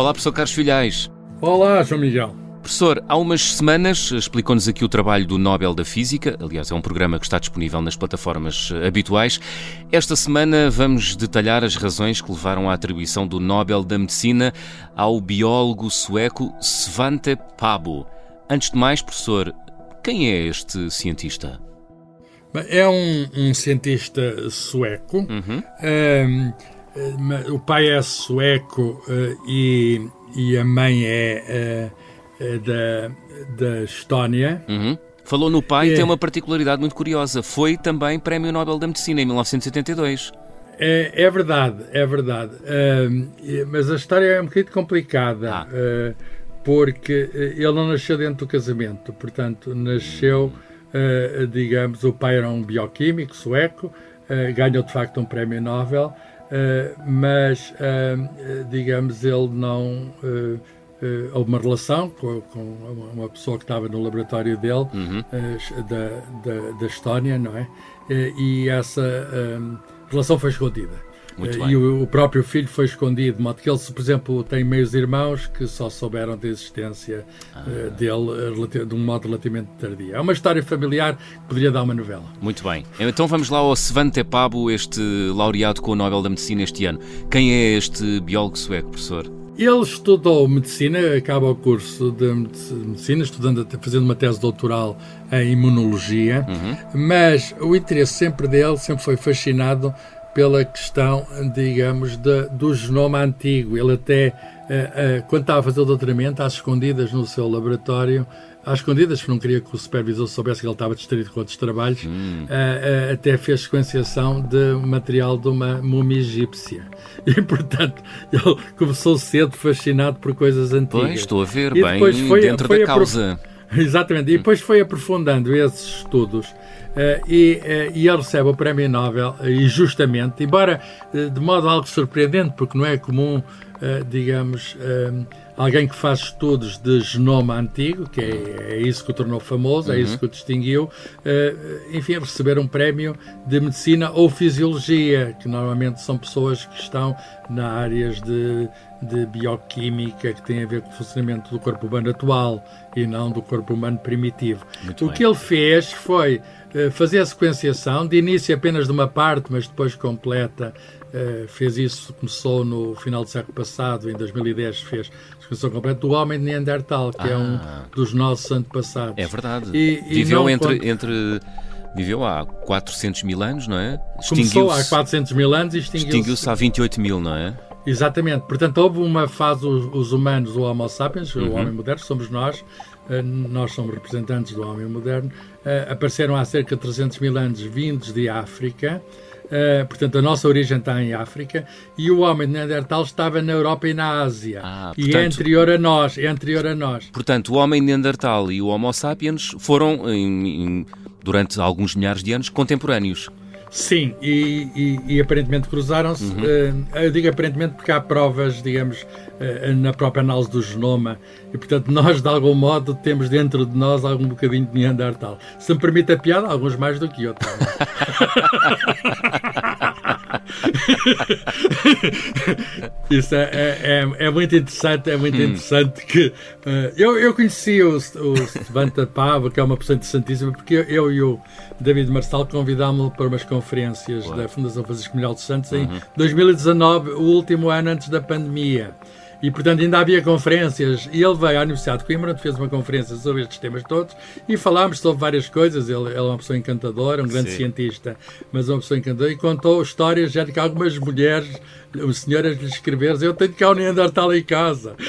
Olá, professor Carlos Filhais. Olá, João Miguel. Professor, há umas semanas explicou-nos aqui o trabalho do Nobel da Física, aliás, é um programa que está disponível nas plataformas eh, habituais. Esta semana vamos detalhar as razões que levaram à atribuição do Nobel da Medicina ao biólogo sueco Svante Pabo. Antes de mais, professor, quem é este cientista? É um, um cientista sueco. Uhum. Um, o pai é sueco uh, e, e a mãe é uh, da, da Estónia. Uhum. Falou no pai, é. tem uma particularidade muito curiosa. Foi também Prémio Nobel da Medicina em 1972. É, é verdade, é verdade. Uh, mas a história é um bocadinho complicada. Ah. porque ele não nasceu dentro do casamento. Portanto, nasceu, digamos, o pai era um bioquímico sueco, ganhou de facto um prémio Nobel. Uh, mas, uh, digamos, ele não. Uh, houve uma relação com, com, uma pessoa que estava no laboratório dele, uhum. da, da, da, Estónia, não é? e essa relação foi escondida. E o, o, próprio filho foi escondido, de modo que ele, por exemplo, tem meios irmãos que só souberam da existência ah. dele de um modo relativamente tardio. É uma história familiar que poderia dar uma novela. Muito bem. Então vamos lá ao Svante Pabo, este laureado com o Nobel da Medicina este ano. Quem é este biólogo sueco, professor? Ele estudou medicina, acaba o curso de medicina, estudando, fazendo uma tese doutoral em imunologia, uhum. mas o interesse sempre dele sempre foi fascinado pela questão, digamos, de, do genoma antigo. Ele até, uh, uh, quando estava a fazer o doutoramento, às escondidas no seu laboratório, às escondidas, porque não queria que o supervisor soubesse que ele estava distraído com outros trabalhos, hum. uh, até fez sequenciação de material de uma múmia egípcia. E, portanto, ele começou cedo fascinado por coisas antigas. Pois, estou a ver, e bem foi, dentro foi da causa. Exatamente, e depois foi aprofundando esses estudos Uh, e, uh, e, ele recebe o Prémio Nobel, uh, e justamente, embora de modo algo surpreendente, porque não é comum, digamos, alguém que faz estudos de genoma antigo, que é, é isso que o tornou famoso, uhum. é isso que o distinguiu, enfim, receber um prémio de medicina ou fisiologia, que normalmente são pessoas que estão na áreas de, de bioquímica, que têm a ver com o funcionamento do corpo humano atual e não do corpo humano primitivo. Muito o bem. que ele fez foi eh, fazer a sequenciação, de início apenas de uma parte, mas depois completa. Uh, fez isso, começou no final do século passado, em 2010 fez a sequenciação completa do homem de Neandertal, que ah. é um ah. dos nossos antepassados. É verdade. E, Viveu e entre, entre viveu há 400 mil anos, não é? Começou há 400 mil anos e extinguiu-se. Extinguiu-se há 28 mil, não é? Exatamente. Portanto, houve uma fase, os, os humanos, o Homo sapiens, uhum. o homem moderno, somos nós, eh, nós somos representantes do homem moderno, eh, apareceram há cerca de 300 mil anos vindos de África, Uh, portanto, a nossa origem está em África e o homem de Neandertal estava na Europa e na Ásia. Ah, portanto, e é anterior a nós, é anterior a nós. Portanto, o homem de Neandertal e o Homo sapiens foram, em, em, durante alguns milhares de anos, contemporâneos. Sim, e, e, e aparentemente cruzaram-se. Uhum. Uh, eu digo aparentemente porque há provas, digamos, uh, na própria análise do genoma, e portanto nós, de algum modo, temos dentro de nós algum bocadinho de Neandertal. Se me permite a piada, alguns mais do que outros. Isso é, é, é, é, muito interessante, é muito hum. interessante que uh, eu, eu conheci o, o Stevanta Pava, que é uma pessoa interessantíssima, porque eu, eu e o David Marçal convidámos-lo para umas conferências da Fundação Francisco Miguel dos Santos uhum. em 2019, o último ano antes da pandemia. E, portanto, ainda havia conferências. E ele veio à Universidade de Coimbra, fez uma conferência sobre estes temas todos e falámos sobre várias coisas. Ele, ele é uma pessoa encantadora, um grande Sim. cientista, mas uma pessoa encantadora. E contou histórias já de que algumas mulheres, senhoras lhe escreveram: Eu tenho cá o Neandertal em casa.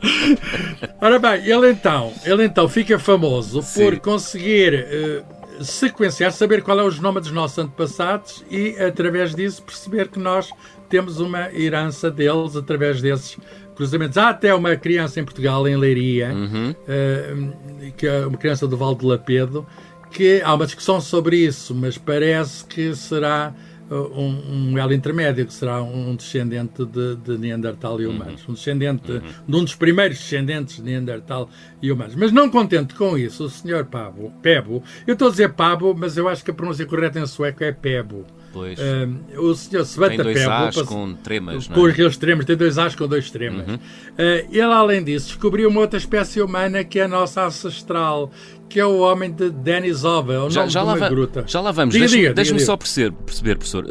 Ora bem, ele então, ele então fica famoso Sim. por conseguir. Uh, sequenciar, saber qual é o genoma dos nossos antepassados e, através disso, perceber que nós temos uma herança deles através desses cruzamentos. Há até uma criança em Portugal, em Leiria, uhum. uh, que é uma criança do Val de Lapedo, que há uma discussão sobre isso, mas parece que será um, um elo intermédio, que será um descendente de, de Neandertal e humanos. Uhum. Um descendente, uhum. de um dos primeiros descendentes de Neandertal e humanos. Mas não contente com isso, o senhor Pabo, Pebo, eu estou a dizer Pabo, mas eu acho que a pronúncia correta em sueco é Pebo. Pois. Uh, o senhor Svanta Tem dois As com tremas, Com aqueles tremas, tem dois As com dois tremas. Uhum. Uh, ele, além disso, descobriu uma outra espécie humana que é a nossa ancestral, que é o homem de Denisova, é o já, nome já de uma lá gruta. Já lá vamos. Deixa-me deixa só perceber, perceber professor.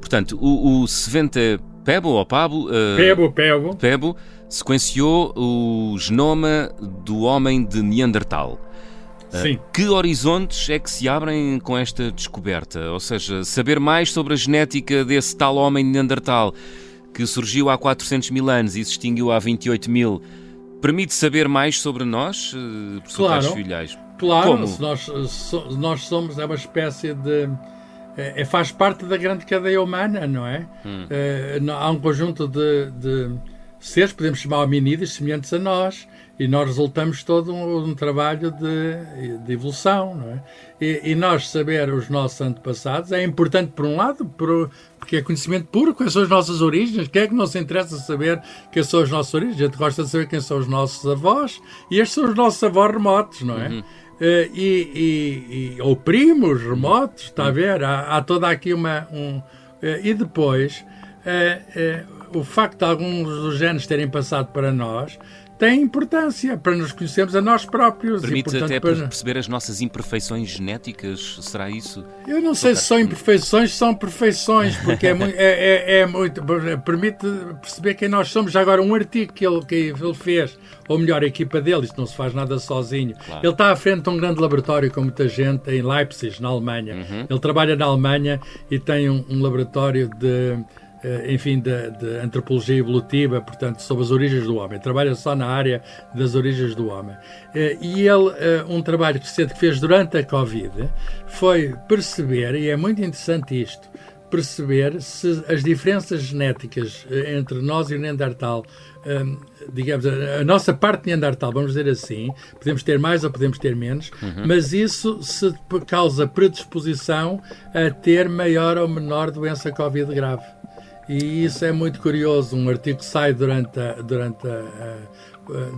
Portanto, o, o Pebo, ou Pabo... Uh, Pebo, Pebo. Pebo sequenciou o genoma do homem de Neandertal. Ah, Sim. Que horizontes é que se abrem com esta descoberta? Ou seja, saber mais sobre a genética desse tal homem Neandertal que surgiu há 400 mil anos e se extinguiu há 28 mil, permite saber mais sobre nós, eh, professor claro, Filhais? Claro, Como? Nós, nós somos é uma espécie de. É, faz parte da grande cadeia humana, não é? Hum. é há um conjunto de, de seres, podemos chamar hominídeos, semelhantes a nós, e nós resultamos todo um, um trabalho de, de, evolução, não é? E, e, nós saber os nossos antepassados é importante, por um lado, por, porque é conhecimento puro, quais são as nossas origens, quem é que nos interessa saber quem são as nossas origens? A gente gosta de saber quem são os nossos avós, e estes são os nossos avós remotos, não é? Uhum. Uh, e, e, e, ou primos remotos, está a ver? Há, há toda aqui uma. Um, uh, e depois, uh, o facto de alguns dos genes terem passado para nós tem importância para nos conhecermos a nós próprios. Permite e, portanto, até para... perceber as nossas imperfeições genéticas, será isso? Eu não sei se são imperfeições, são perfeições, porque é muito, é, é, é muito, permite perceber quem nós somos. Já agora, um artigo que ele, que ele fez, ou melhor, a equipa dele, isto não se faz nada sozinho. Claro. Ele está à frente de um grande laboratório com muita gente em Leipzig, na Alemanha. Uhum. Ele trabalha na Alemanha e tem um, um laboratório de enfim, de, de, antropologia evolutiva, portanto, sobre as origens do homem. Trabalha só na área das origens do homem. Eh, e ele, eh, um trabalho recente que fez durante a Covid, foi perceber, e é muito interessante isto, perceber se as diferenças genéticas entre nós e o Neandertal, digamos, a nossa parte Neandertal, vamos dizer assim, podemos ter mais ou podemos ter menos, uhum. mas isso se causa predisposição a ter maior ou menor doença Covid grave. E isso é muito curioso, um artigo que sai durante a, durante a,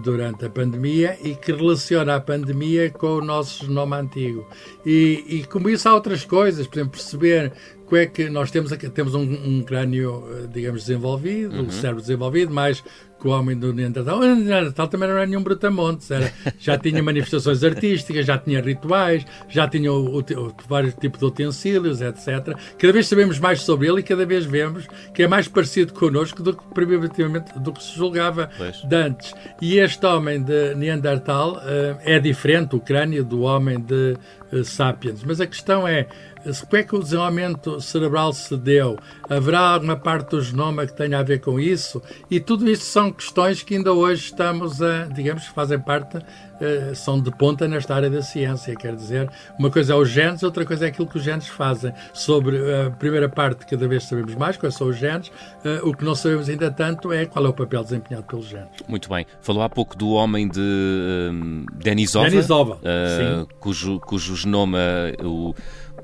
durante a pandemia e que relaciona a pandemia com o nosso genoma antigo. E, e como isso há outras coisas, por exemplo, perceber como é que nós temos, temos um, um crânio, digamos, desenvolvido, uhum. um cérebro desenvolvido, mais que o homem do Neandertal. O Neandertal também não era nenhum brutamontes, era, já tinha manifestações artísticas, já tinha rituais, já tinha o, o, vários tipos de utensílios, etc. Cada vez sabemos mais sobre ele e cada vez vemos que é mais parecido connosco do que primitivamente do que se julgava pois. de antes. E este homem de Neandertal uh, é diferente, o crânio do homem de uh, Sapiens. Mas a questão é, como é que o desenvolvimento cerebral se deu? Haverá alguma parte do genoma que tenha a ver com isso? E tudo isso são questões que ainda hoje estamos a, digamos, que fazem parte, uh, são de ponta nesta área da ciência. Quer dizer, uma coisa é os genes, outra coisa é aquilo que os genes fazem. Sobre a primeira parte, cada vez sabemos mais quais são os genes. Uh, o que não sabemos ainda tanto é qual é o papel desempenhado pelos genes. Muito bem. Falou há pouco do homem de um, Denisova, Denisova uh, cujo, cujo genoma o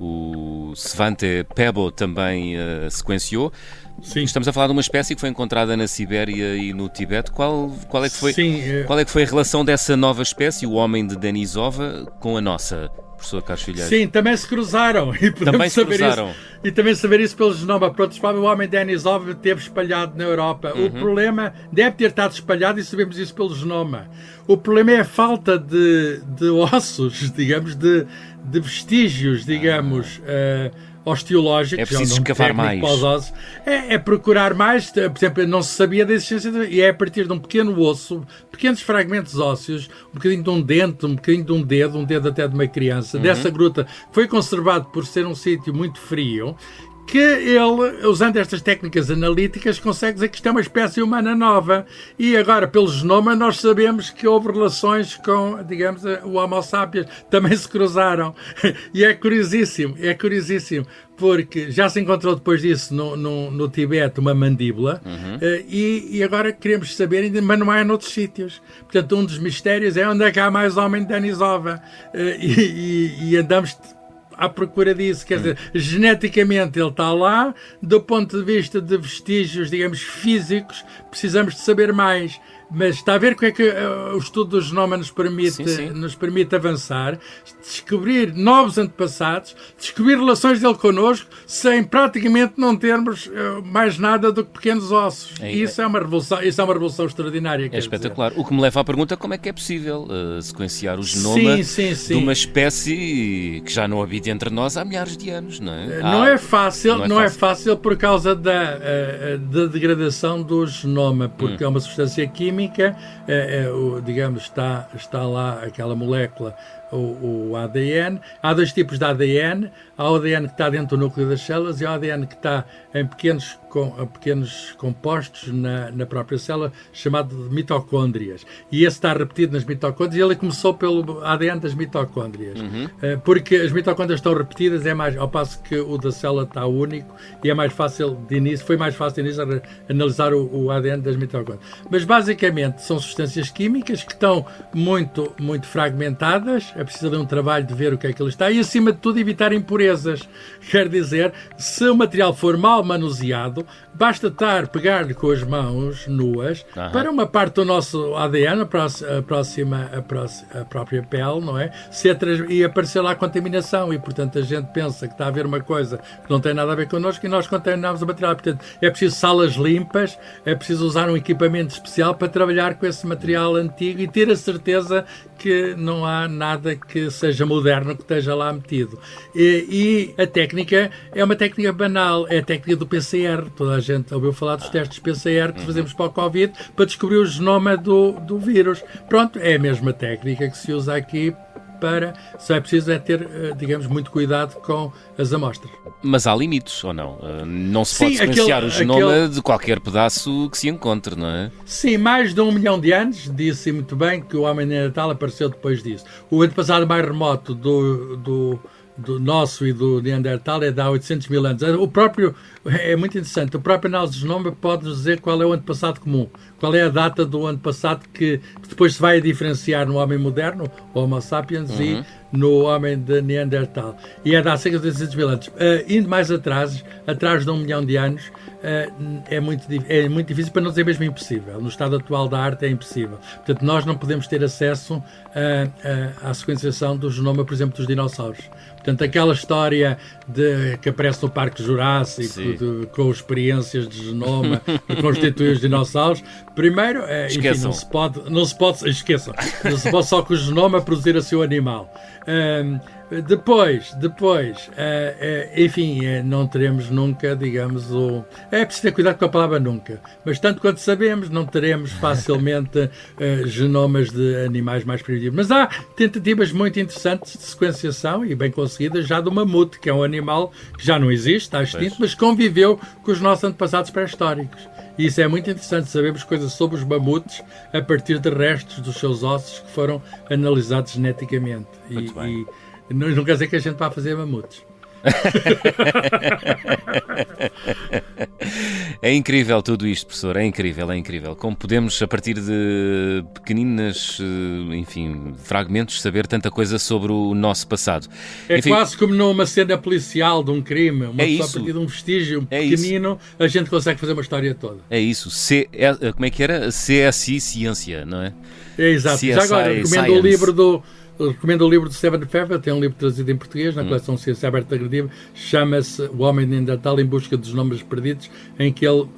o Svante Pebo também uh, sequenciou. Sim. Estamos a falar de uma espécie que foi encontrada na Sibéria e no Tibete. Qual, qual, é, que foi, Sim, é... qual é que foi a relação dessa nova espécie, o homem de Denisova, com a nossa? Professor Carlos Filhais. Sim, também se cruzaram. E também se saber cruzaram. Isso, e também saber isso pelo genoma. Pronto, o homem Denisov teve espalhado na Europa. Uhum. O problema deve ter estado espalhado e sabemos isso pelo genoma. O problema é a falta de, de ossos, digamos, de, de vestígios, digamos. Ah. Uh, osteológicos. É preciso escavar mais. É, é, procurar mais. Por exemplo, não se sabia da existência de, e é a partir de um pequeno osso, pequenos fragmentos ósseos, um bocadinho de um dente, um bocadinho de um dedo, um dedo até de uma criança, uhum. dessa gruta, foi conservado por ser um sítio muito frio que ele, usando estas técnicas analíticas, consegue dizer que isto é uma espécie humana nova. E agora, pelo genoma, nós sabemos que houve relações com, digamos, o Homo sapiens. Também se cruzaram. E é curiosíssimo, é curiosíssimo, porque já se encontrou depois disso no, no, no Tibete uma mandíbula uhum. uh, e, e, agora queremos saber, mas não há noutros sítios. Portanto, um dos mistérios é onde é que há mais homem de Denisova. Uh, e, e, e andamos à procura disso. Quer dizer, geneticamente ele está lá, do ponto de vista de vestígios, digamos, físicos, precisamos de saber mais. Mas está a ver o que é que uh, o estudo do genoma nos permite, sim, sim. nos permite avançar, descobrir novos antepassados, descobrir relações dele connosco, sem praticamente não termos uh, mais nada do que pequenos ossos. É, isso é, uma revolução, isso é uma revolução extraordinária. É espetacular. Dizer. O que me leva à pergunta como é que é possível uh, sequenciar o genoma sim, de uma espécie que já não habita entre nós há milhares de anos, não é? Não ah, é fácil, não, é, não é fácil. é, fácil. por causa da, da degradação do genoma, porque hum. é uma substância química, é, é, digamos, está, está lá aquela molécula o, o, ADN. Há dois tipos de ADN. Há o ADN que está dentro do núcleo das células e há o ADN que está em pequenos, com, pequenos compostos na, na própria célula, chamado de mitocôndrias. E esse está repetido nas mitocôndrias e ele começou pelo ADN das mitocôndrias. Uhum. Eh, porque as mitocôndrias estão repetidas, é mais, ao passo que o da célula está único e é mais fácil de início, foi mais fácil de início analisar o, o ADN das mitocôndrias. Mas basicamente são substâncias químicas que estão muito, muito fragmentadas, é preciso de um trabalho de ver o que é que ele está e, acima de tudo, evitar impurezas. Quer dizer, se o material for mal manuseado, basta estar, pegar-lhe com as mãos nuas uhum. para uma parte do nosso ADN, a próxima, a, próxima, a própria pele, não é? Se e aparecer lá a contaminação e, portanto, a gente pensa que está a haver uma coisa que não tem nada a ver connosco e nós contaminamos o material. Portanto, é preciso salas limpas, é preciso usar um equipamento especial para trabalhar com esse material antigo e ter a certeza que não há nada que seja moderno que esteja lá metido. E, e, a técnica é uma técnica banal, é a técnica do PCR. Toda a gente ouviu falar dos testes PCR que fazemos para o Covid para descobrir o genoma do, do vírus. Pronto, é a mesma técnica que se usa aqui para. Só é preciso é ter, eh, digamos, muito cuidado com as amostras. Mas há limites, ou não? Eh, não se pode Sim, sequenciar aquele, o genoma aquele... de qualquer pedaço que se encontre, não é? Sim, mais de um milhão de anos, disse muito bem que o homem neandertal apareceu depois disso. O antepassado mais remoto do, do do nosso e do Neandertal é de há 800 mil anos. O próprio, é muito interessante, o próprio análise de genoma pode nos dizer qual é o antepassado comum, qual é a data do antepassado que depois se vai diferenciar no homem moderno, o Homo sapiens, uhum. e no homem de Neandertal. E é de há cerca de 800 mil anos. Uh, indo mais atrás, atrás de um milhão de anos, uh, é, muito, é muito difícil, para não dizer mesmo impossível. No estado atual da arte é impossível. Portanto, nós não podemos ter acesso uh, à sequenciação do genoma, por exemplo, dos dinossauros. Portanto, aquela história de, que aparece no Parque Jurássico, de, com experiências de genoma, de constituir os dinossauros, primeiro, é, enfim, não se pode, não se pode, esqueçam, não se pode só com o genoma produzir a seu animal. Um, depois, depois, uh, uh, enfim, uh, não teremos nunca, digamos, o. É preciso ter cuidado com a palavra nunca, mas tanto quanto sabemos, não teremos facilmente genomas de animais mais primitivos. Mas há tentativas muito interessantes de sequenciação e bem conseguidas já do mamute, que é um animal que já não existe, está extinto, mas conviveu com os nossos antepassados pré-históricos. E isso é muito interessante, sabemos coisas sobre os mamutes a partir de restos dos seus ossos que foram analisados geneticamente. Muito e, bem. e não, não quer dizer que a gente vá fazer mamutes. É incrível tudo isto, professor, é incrível, é incrível. Como podemos, a partir de pequeninas, eh, enfim, fragmentos, saber tanta coisa sobre o nosso passado. É enfim, quase como numa cena policial de um crime, uma é pessoa a partir de um vestígio é pequenino, isso. a gente consegue fazer uma história toda. É isso. C, é, como é que era? CSI Ciência, não é? É exato. Já agora, recomendo o livro do recomendo o livro de Stephen Pfeffer, tem um livro traduzido em português, na hum. coleção Ciência Aberta Agressiva, chama-se O Homem Neandertal em Busca dos Nomes Perdidos, em que ele uh,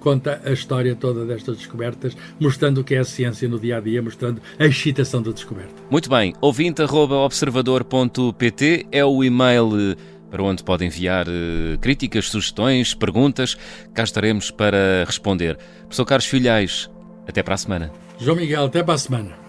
conta a história toda destas descobertas, mostrando o que é a ciência no dia a dia, mostrando a excitação da descoberta. Muito bem, ouvinte.observador.pt é o e-mail eh, para onde pode enviar uh, críticas, sugestões, perguntas. Cá estaremos para responder. Professor Carlos Filhais, até para a semana. João Miguel, até para a semana.